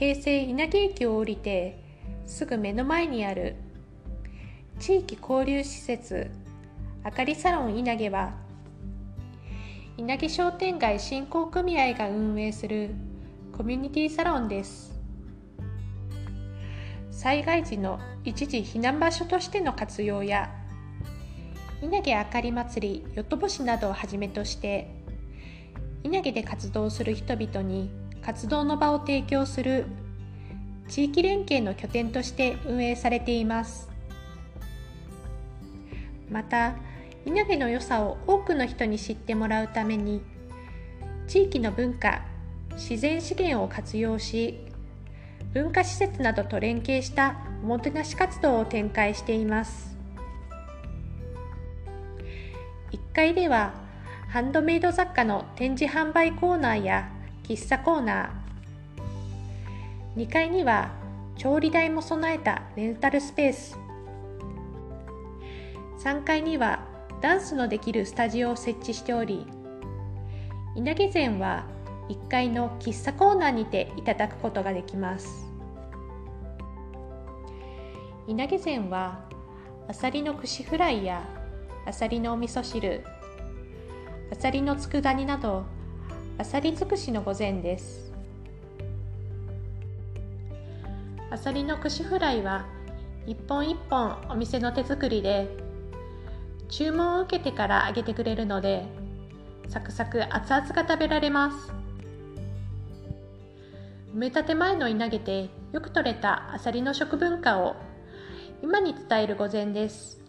京成稲毛駅を降りてすぐ目の前にある地域交流施設あかりサロン稲毛は稲毛商店街振興組合が運営するコミュニティサロンです。災害時の一時避難場所としての活用や稲毛あかり祭りよとぼしなどをはじめとして稲毛で活動する人々に活動の場を提供する地域連携の拠点として運営されています。また稲毛の良さを多くの人に知ってもらうために地域の文化自然資源を活用し文化施設などと連携したおもてなし活動を展開しています。1階ではハンドメイド雑貨の展示販売コーナーや喫茶コーナー。2階には調理台も備えたレンタルスペース。3階にはダンスのできるスタジオを設置しており稲毛膳は1階の喫茶コーナーにていただくことができます。稲毛膳はあさりの串フライやあさりのお味噌汁あさりの佃煮などあさり尽くしの御膳です。あさりの串フライは一本一本お店の手作りで注文を受けてから揚げてくれるのでサクサク熱々が食べられます。埋め立て前の稲毛でよく取れたあさりの食文化を今に伝える御膳です。